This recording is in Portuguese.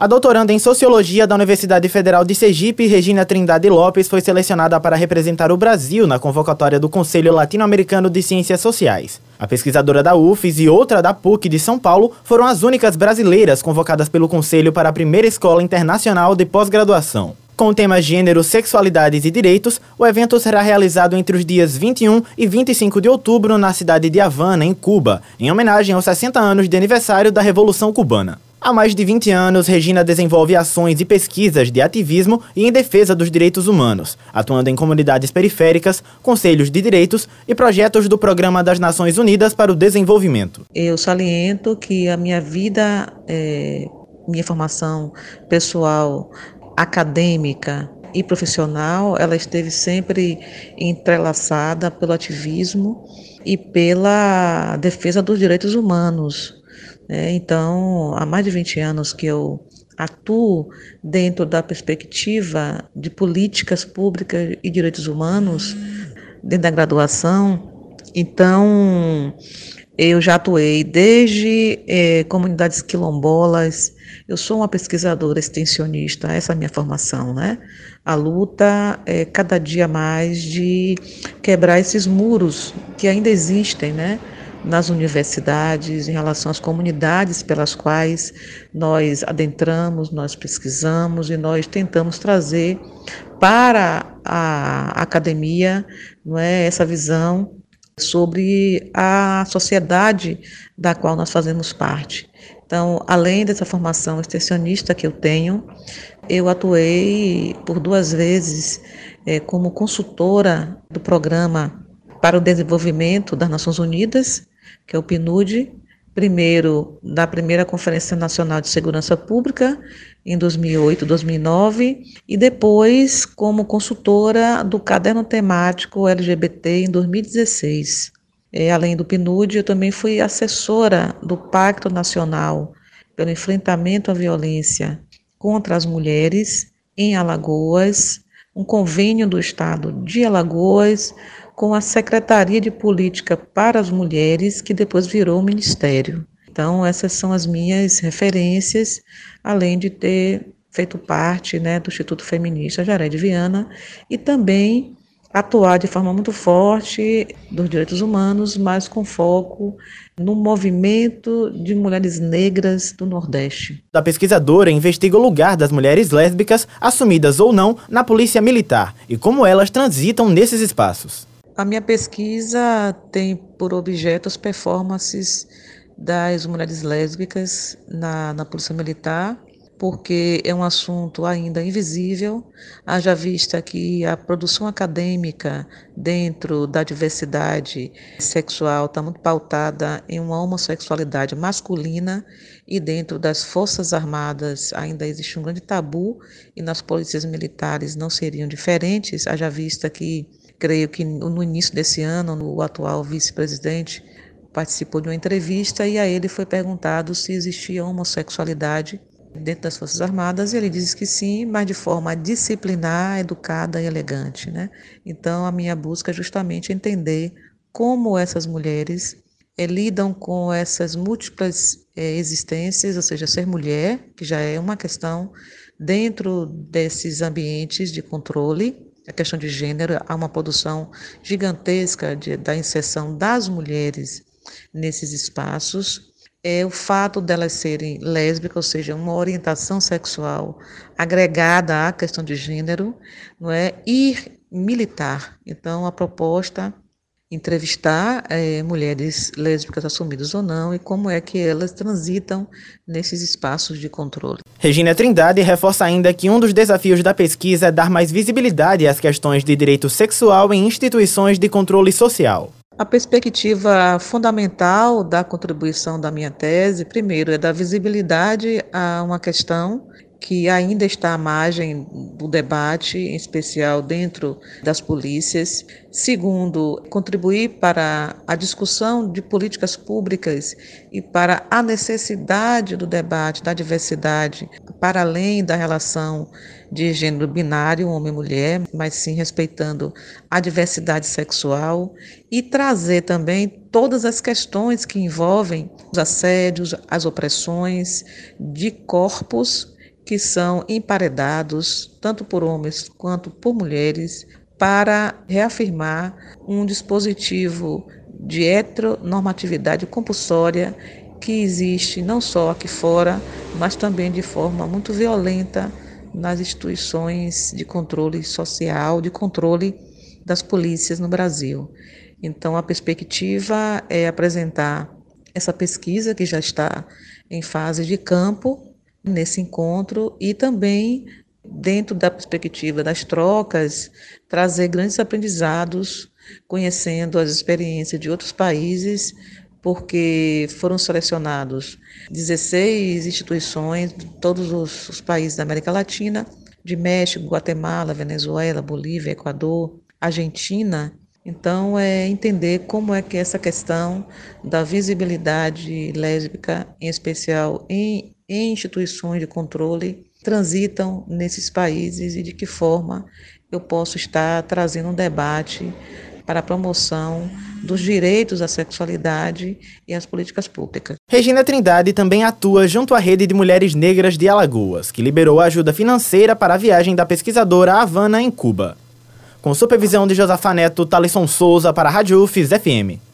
A doutoranda em Sociologia da Universidade Federal de Sergipe, Regina Trindade Lopes, foi selecionada para representar o Brasil na convocatória do Conselho Latino-Americano de Ciências Sociais. A pesquisadora da UFES e outra da PUC de São Paulo foram as únicas brasileiras convocadas pelo Conselho para a primeira escola internacional de pós-graduação. Com o tema Gênero, Sexualidades e Direitos, o evento será realizado entre os dias 21 e 25 de outubro na cidade de Havana, em Cuba, em homenagem aos 60 anos de aniversário da Revolução Cubana. Há mais de 20 anos, Regina desenvolve ações e pesquisas de ativismo e em defesa dos direitos humanos, atuando em comunidades periféricas, conselhos de direitos e projetos do Programa das Nações Unidas para o Desenvolvimento. Eu saliento que a minha vida, é, minha formação pessoal, acadêmica e profissional, ela esteve sempre entrelaçada pelo ativismo e pela defesa dos direitos humanos é, então, há mais de 20 anos que eu atuo dentro da perspectiva de políticas públicas e direitos humanos, dentro da graduação. Então, eu já atuei desde é, comunidades quilombolas, eu sou uma pesquisadora extensionista, essa é a minha formação, né? A luta é cada dia mais de quebrar esses muros que ainda existem, né? Nas universidades, em relação às comunidades pelas quais nós adentramos, nós pesquisamos e nós tentamos trazer para a academia não é, essa visão sobre a sociedade da qual nós fazemos parte. Então, além dessa formação extensionista que eu tenho, eu atuei por duas vezes é, como consultora do programa para o desenvolvimento das Nações Unidas que é o PNUD, primeiro da primeira Conferência Nacional de Segurança Pública em 2008, 2009 e depois como consultora do caderno temático LGBT em 2016. É, além do PNUD, eu também fui assessora do Pacto Nacional pelo Enfrentamento à Violência contra as Mulheres em Alagoas, um convênio do Estado de Alagoas com a Secretaria de Política para as Mulheres, que depois virou Ministério. Então, essas são as minhas referências, além de ter feito parte né, do Instituto Feminista Jaré de Viana e também atuar de forma muito forte dos direitos humanos, mas com foco no movimento de mulheres negras do Nordeste. A pesquisadora investiga o lugar das mulheres lésbicas, assumidas ou não, na polícia militar e como elas transitam nesses espaços. A minha pesquisa tem por objeto as performances das mulheres lésbicas na, na Polícia Militar, porque é um assunto ainda invisível, haja vista que a produção acadêmica dentro da diversidade sexual está muito pautada em uma homossexualidade masculina e dentro das Forças Armadas ainda existe um grande tabu e nas polícias militares não seriam diferentes, haja vista que creio que no início desse ano, o atual vice-presidente participou de uma entrevista e a ele foi perguntado se existia homossexualidade dentro das Forças Armadas e ele disse que sim, mas de forma disciplinar, educada e elegante. Né? Então, a minha busca é justamente entender como essas mulheres é, lidam com essas múltiplas é, existências, ou seja, ser mulher, que já é uma questão dentro desses ambientes de controle, a questão de gênero, há uma produção gigantesca de, da inserção das mulheres nesses espaços. É o fato delas serem lésbicas, ou seja, uma orientação sexual agregada à questão de gênero, não é? E militar. Então, a proposta entrevistar é, mulheres lésbicas assumidas ou não e como é que elas transitam nesses espaços de controle. Regina Trindade reforça ainda que um dos desafios da pesquisa é dar mais visibilidade às questões de direito sexual em instituições de controle social. A perspectiva fundamental da contribuição da minha tese, primeiro, é dar visibilidade a uma questão que ainda está à margem do debate, em especial dentro das polícias. Segundo, contribuir para a discussão de políticas públicas e para a necessidade do debate da diversidade, para além da relação de gênero binário, homem e mulher, mas sim respeitando a diversidade sexual e trazer também todas as questões que envolvem os assédios, as opressões de corpos que são emparedados, tanto por homens quanto por mulheres, para reafirmar um dispositivo de heteronormatividade compulsória que existe não só aqui fora, mas também de forma muito violenta nas instituições de controle social, de controle das polícias no Brasil. Então, a perspectiva é apresentar essa pesquisa que já está em fase de campo nesse encontro e também dentro da perspectiva das trocas trazer grandes aprendizados conhecendo as experiências de outros países porque foram selecionados 16 instituições de todos os, os países da América Latina, de México, Guatemala, Venezuela, Bolívia, Equador, Argentina. Então, é entender como é que essa questão da visibilidade lésbica, em especial em, em instituições de controle, transitam nesses países e de que forma eu posso estar trazendo um debate para a promoção dos direitos à sexualidade e às políticas públicas. Regina Trindade também atua junto à Rede de Mulheres Negras de Alagoas, que liberou ajuda financeira para a viagem da pesquisadora Havana em Cuba. Com supervisão de Josafa Neto, Talisson Souza para a Rádio UFES FM.